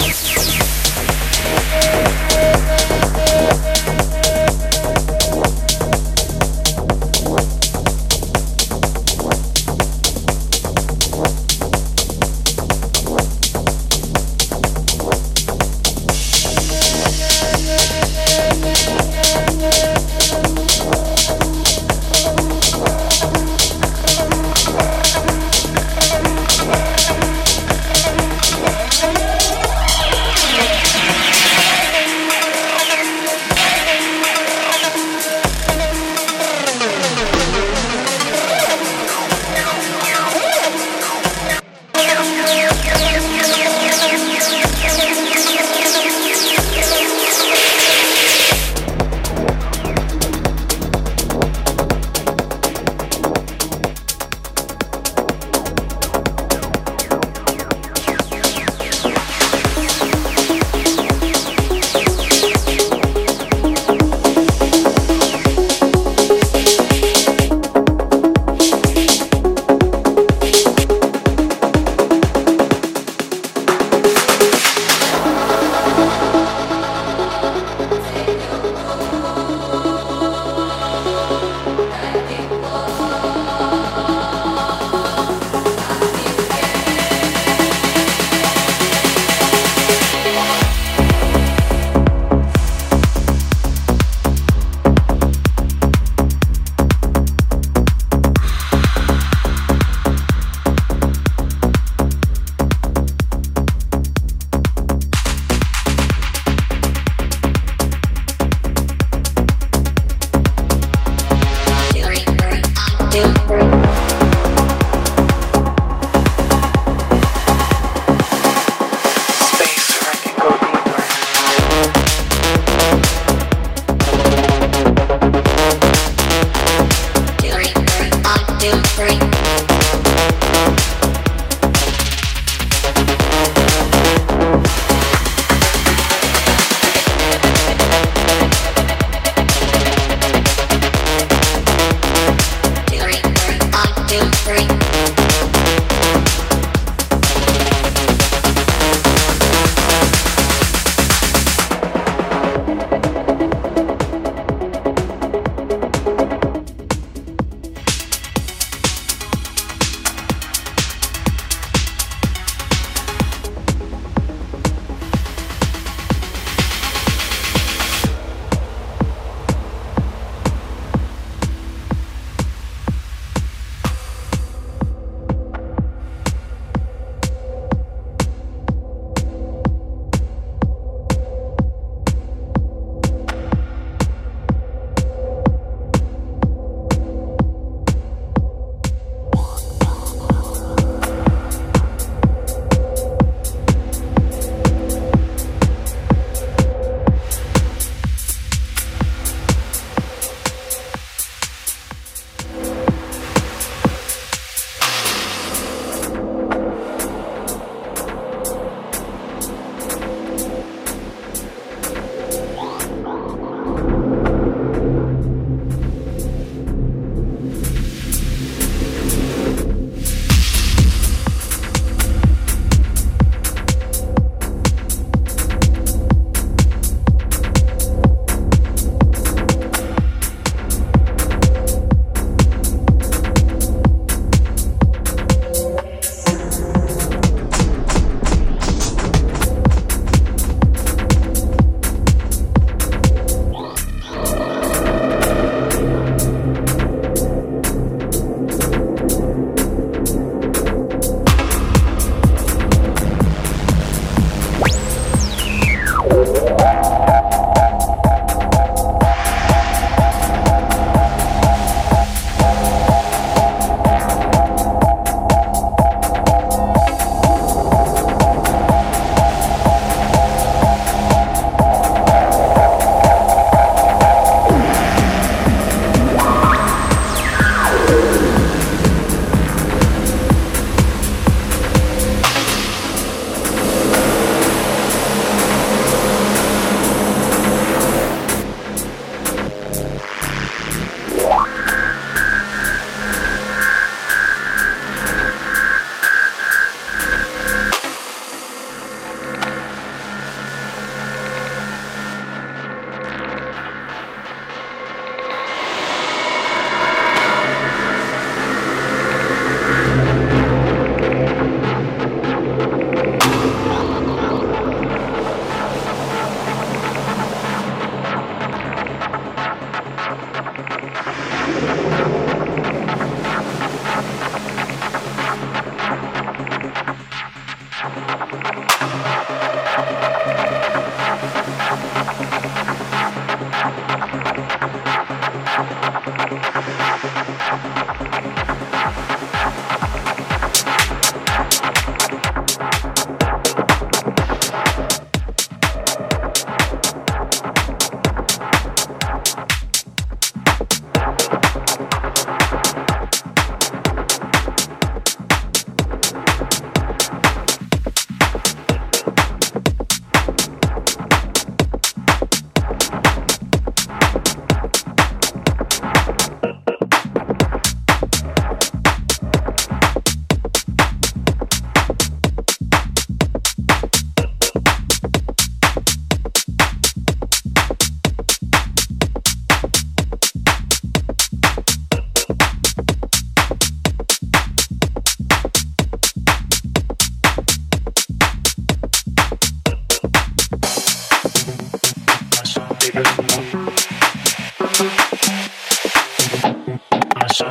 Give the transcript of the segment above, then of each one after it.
Yes.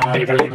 Happy birthday.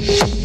you.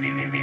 bien, bien, bien.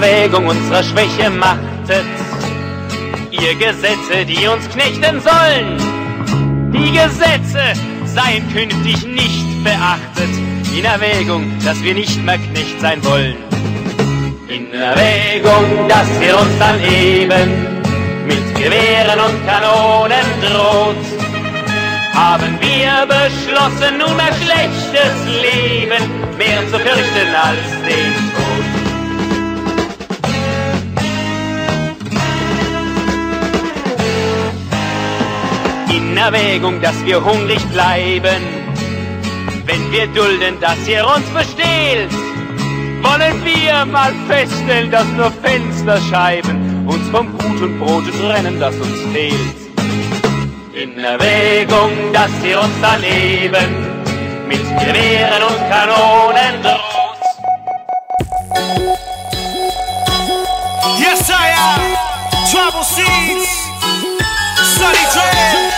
Erwägung unserer Schwäche machtet ihr Gesetze, die uns knechten sollen. Die Gesetze seien künftig nicht beachtet, in Erwägung, dass wir nicht mehr Knecht sein wollen. In Erwägung, dass wir uns dann eben mit Gewehren und Kanonen droht, haben wir beschlossen, nunmehr schlechtes Leben mehr zu fürchten als den Tod. Erwägung, dass wir hungrig bleiben. Wenn wir dulden, dass ihr uns bestehlt, wollen wir mal feststellen, dass nur Fensterscheiben uns vom guten Brot trennen, das uns fehlt. In Erwägung, dass ihr uns daneben mit Gewehren und Kanonen droht. Yes, I am. Trouble Seeds. Sunny Dread.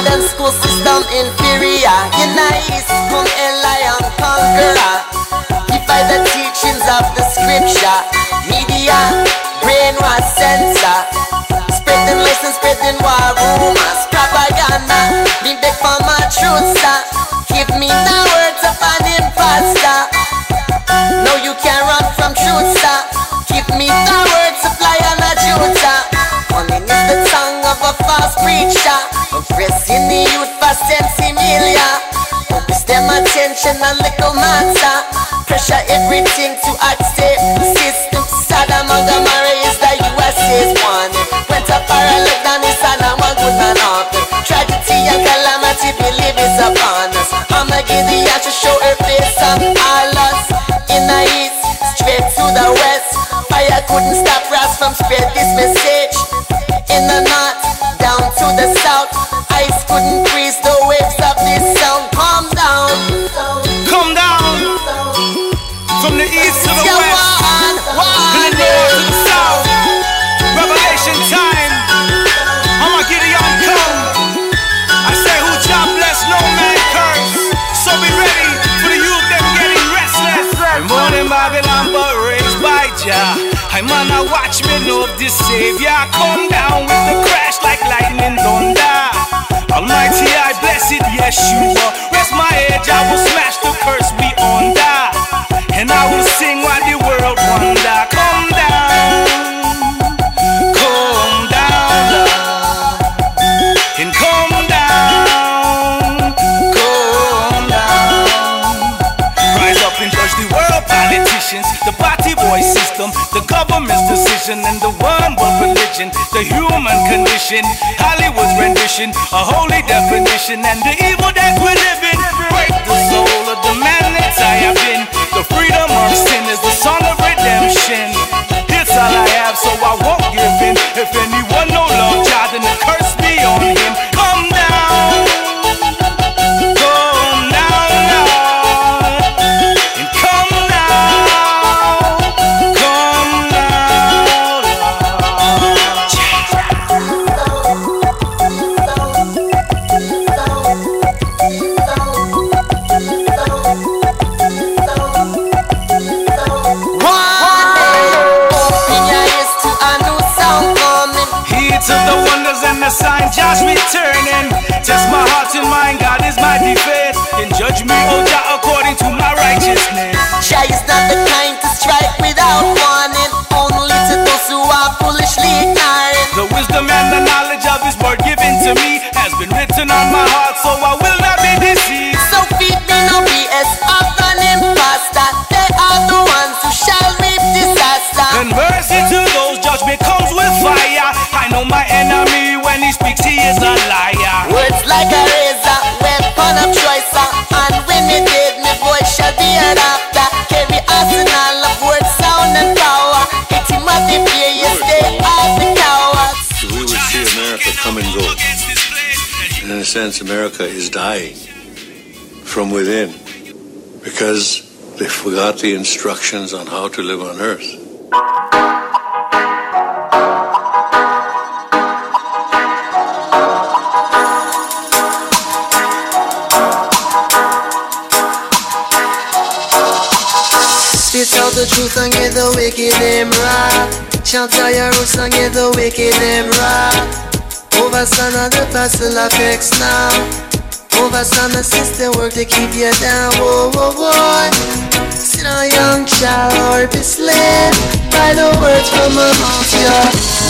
Modern school system inferior. In east, come a lion conqueror. By the teachings of the scripture, media, brainwash censor. Spreading lessons, spreading war rumors, propaganda. Me beg for my truth, sir. Give me the words of an imposter. No, you can't run from truth, sir. Oppressing the youth for sinsemilla. Focus them attention on little matter. Pressure everything to accept the system. Sodom and Gomorrah is the USA's one. Went up parallel down in Saddam and good man. Tragedy and calamity believe is upon us. Armageddon should show her face on all us. In the east, straight to the west. Fire couldn't stop us from spread this message. In the north, down to the south, couldn't freeze the waves of this sound. Calm down. Come down. From the east to the Yeah, west. one, From the one, north to the south. Revelation time. Armageddon come. I say who John bless, no man curse. So be ready for the youth them getting restless. I'm born in Babylon but raised by Jah. I'm on a watch me know this savior. Come down with the Yeshua. Rest my edge, I will smash the curse we under. And I will sing while the world wonder. Come down, come down, and come down, come down. Rise up and judge the world, politicians, the party boy system, the government's decision, and the one the human condition, Hollywood's rendition, a holy definition, and the evil that we're living. Break the soul of the man that I have been. The freedom of sin is the song of redemption. It's all I have, so I won't give in. If anyone no love, child, then the curse be on him. Within because they forgot the instructions on how to live on earth. Spit out the truth and get the wicked them right. Chant out your roots and get the wicked them right. Overstand all the pastel effects now. Overstand the system work to keep you down. Whoa, whoa, whoa. Sit on young child or be slain by the words from a mafia.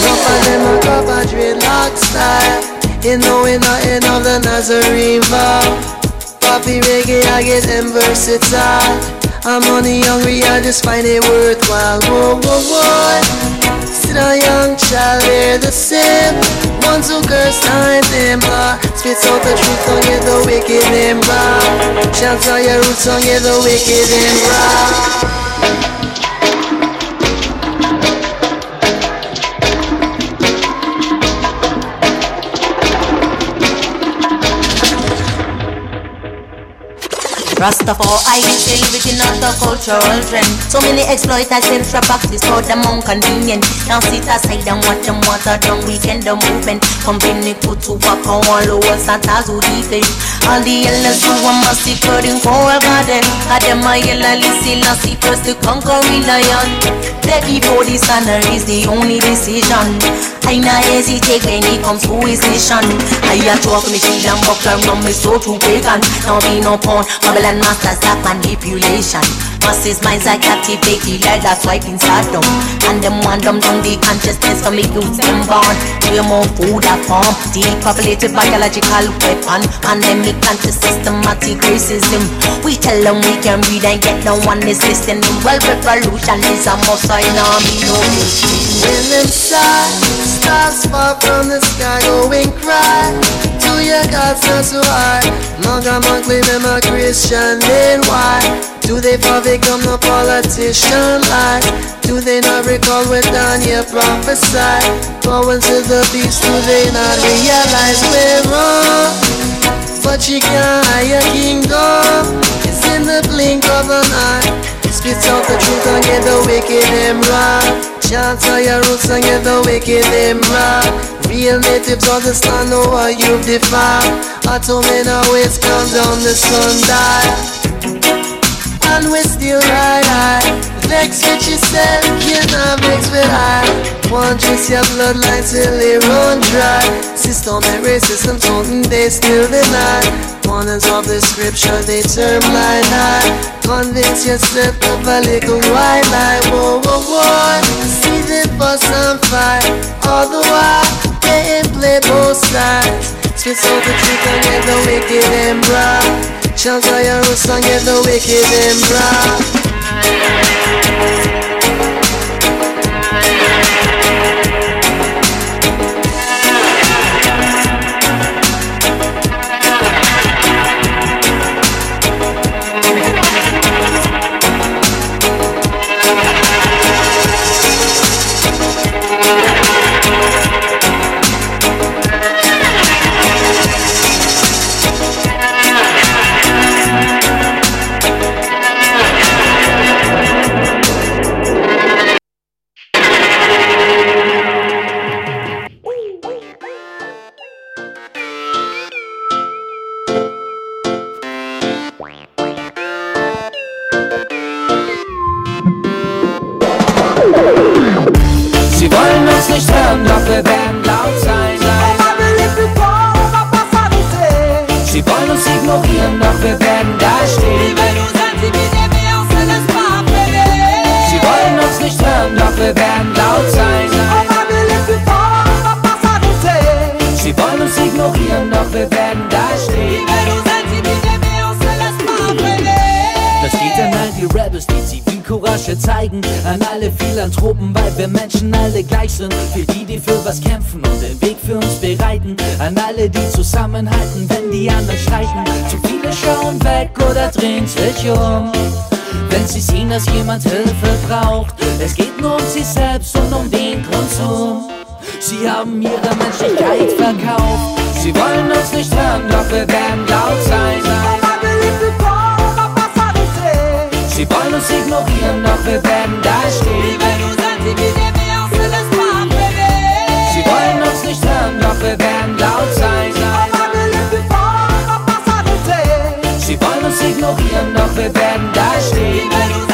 Rough of them a of dreadlock style. You know we nothing of the Nazarene vow. Poppy reggae, I get them versatile. I'm money hungry, I just find it worthwhile. Whoa, whoa, whoa. Sit a young child, they're the same. Ones who curse time them bar. Spits out the truth, don't get the wicked them raw. Shouts out your roots, don't get the wicked and raw. Rastafari still living out the cultural trend. So many exploiters central practice for them convenient. Now sit aside and watch them water down weekend the movement. Company defend. All the elders who are massacred in Coral Garden. A yellow listen and see first to conquer we lion. That before the sun is the only decision. I not hesitate when it comes to his mission. I a talk me shield and buckler from me so to pagan. Now be no pawn, Babylon masters that manipulation. Masses minds are captivated like that's swiping Saddam. And them want them down the consciousness for me youth them born. Way more food at form, depopulated biological weapon. Pandemic anti-systematic racism. We tell them we can read and get no one is listening. Well, revolution is a must, I know me no When them stars, stars fall from the sky, go and cry to your gods not so high. Manga man claim them a Christian, then why? Do they fall become a politician like? Do they not recall what Daniel prophesied? Going to the beast, do they not realize we're wrong? But you can't hide your kingdom. It's in the blink of an eye. Spit out the truth and get the wicked them right. Chant out your roots and get the wicked them right. Real natives understand know what you've defined. I told me now it's come down the sundial. And we still ride high. Vex with yourself, you not vex with I. One trace your bloodline till it run dry. Systemic racism, something they still deny. Warnings of the scripture, they turn blind eye. Convince yourself of a little white lie. Whoa, whoa, whoa. The fuss and fight. All the while, they play both sides. Spit out the truth and get the wicked and bright. Chant out your roots and get the wicked and bright. Wollen zeigen. an alle Philanthropen, weil wir Menschen alle gleich sind. Für die, die für was kämpfen und den Weg für uns bereiten. An alle, die zusammenhalten, wenn die anderen streiten. Zu viele schauen weg oder drehen sich um. Wenn sie sehen, dass jemand Hilfe braucht, es geht nur um sich selbst und um den Konsum. Sie haben ihre Menschlichkeit verkauft. Sie wollen uns nicht hören, doch wir werden laut sein. Sie wollen uns ignorieren, doch wir werden da stehen. Sie wollen uns nicht hören, doch wir werden laut sein. Sie wollen uns ignorieren, doch wir werden da stehen.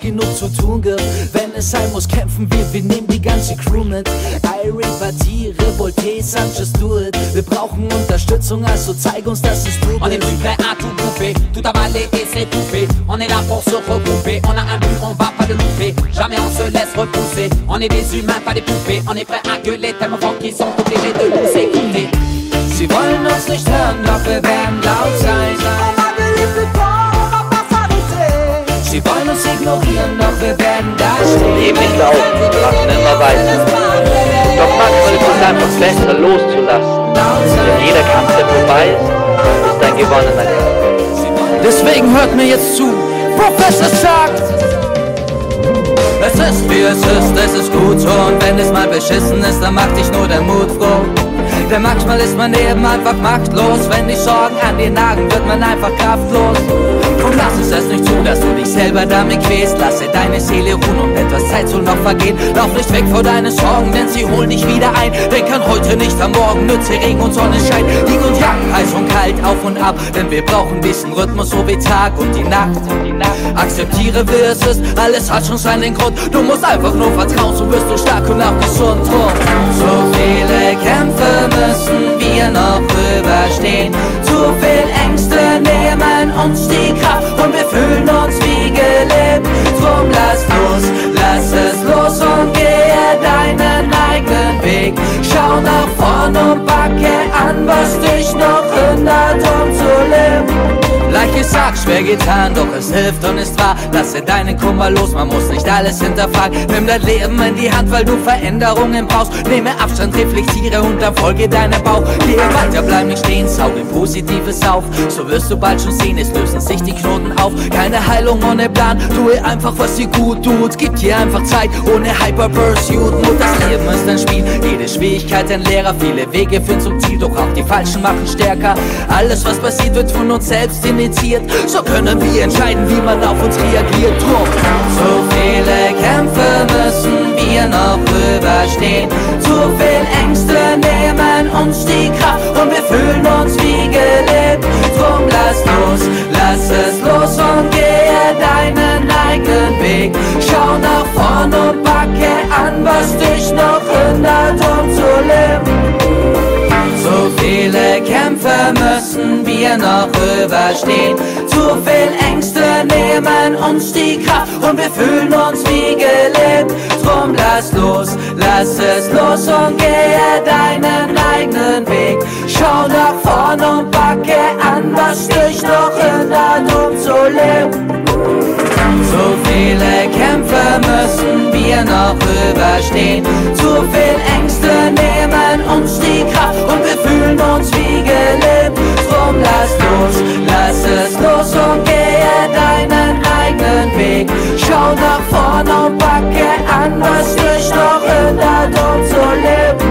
Genug zu tun gibt. Wenn es sein muss, kämpfen wir, wir nehmen die ganze Crew mit. Irie, Bati, Revolte, Sanchez, do it. Wir brauchen Unterstützung, also zeig uns, dass es du On est plus prêt à tout bouffer, tout avaler et s'étouffer. On est là pour se regrouper, on a un but, on va pas le louper. Jamais on se laisse repousser. On est des humains, pas des poupées. On est prêt à gueuler tellement fort qu'ils sont obligés de nous écouter. Sie wollen uns nicht hören, doch wir werden laut sein. Sie wollen uns ignorieren, doch wir werden da stehen. Leben nicht auf, machen immer weiter. Doch manchmal ist es einfach besser loszulassen. Denn jeder Kampf, der vorbei ist, ist ein gewonnener Kampf. Deswegen hört mir jetzt zu, Professor sagt. Es ist wie es ist, es ist gut so Und wenn es mal beschissen ist, dann macht dich nur der Mut froh denn manchmal ist man eben einfach machtlos. Wenn die Sorgen an dir nagen, wird man einfach kraftlos. Und lass es es nicht zu, dass du dich selber damit quälst. Lasse deine Seele ruhen und etwas Zeit soll noch vergehen. Lauf nicht weg vor deinen Sorgen, denn sie holen dich wieder ein. Denk an heute, nicht am Morgen, nütze Regen und Sonnenschein. Yin und Yang, heiß und kalt, auf und ab. Denn wir brauchen diesen Rhythmus, so wie Tag und die Nacht. Akzeptiere, wie es ist, alles hat schon seinen Grund. Du musst einfach nur vertrauen, so wirst du stark und auch gesund. Drum. So viele Kämpfe müssen wir noch überstehen. Zu viel Ängste nehmen uns die Kraft und wir fühlen uns wie gelebt. Drum lass los, lass es los und gehe deinen eigenen Weg. Schau nach vorn und backe an, was dich noch hindert, um zu leben. Gesagt, schwer getan, doch es hilft und ist wahr. Lasse deinen Kummer los, man muss nicht alles hinterfragen. Nimm dein Leben in die Hand, weil du Veränderungen brauchst. Nehme Abstand, reflektiere und dann folge Bauch. Gehe weiter, bleib nicht stehen, sauge Positives auf. So wirst du bald schon sehen, es lösen sich die Knoten auf. Keine Heilung ohne Plan, tue einfach, was dir gut tut. Gib dir einfach Zeit, ohne Hyper-Pursuit. Nur das Leben ist ein Spiel, jede Schwierigkeit ein Lehrer. Viele Wege führen zum Ziel, doch auch die Falschen machen stärker. Alles, was passiert, wird von uns selbst in initiiert. So können wir entscheiden, wie man auf uns reagiert. Drum. So viele Kämpfe müssen wir noch überstehen. Zu viel Ängste nehmen uns die Kraft und wir fühlen uns wie gelebt. Drum lass los, lass es los und gehe deinen eigenen Weg. Schau nach vorn und packe an, was dich noch hindert, um zu leben. So viele Kämpfe müssen wir noch überstehen. Zu viel Ängste nehmen uns die Kraft und wir fühlen uns wie gelebt. Drum lass los, lass es los und gehe deinen eigenen Weg. Schau nach vorn und packe an, was dich noch hindert, um zu leben. So viele Kämpfe müssen wir noch überstehen. Zu viel Ängste nehmen uns die Kraft und wir Raum, lass los, lass es los und gehe deinen eigenen Weg. Schau nach vorne und oh, packe an, was dich noch hindert, um zu leben.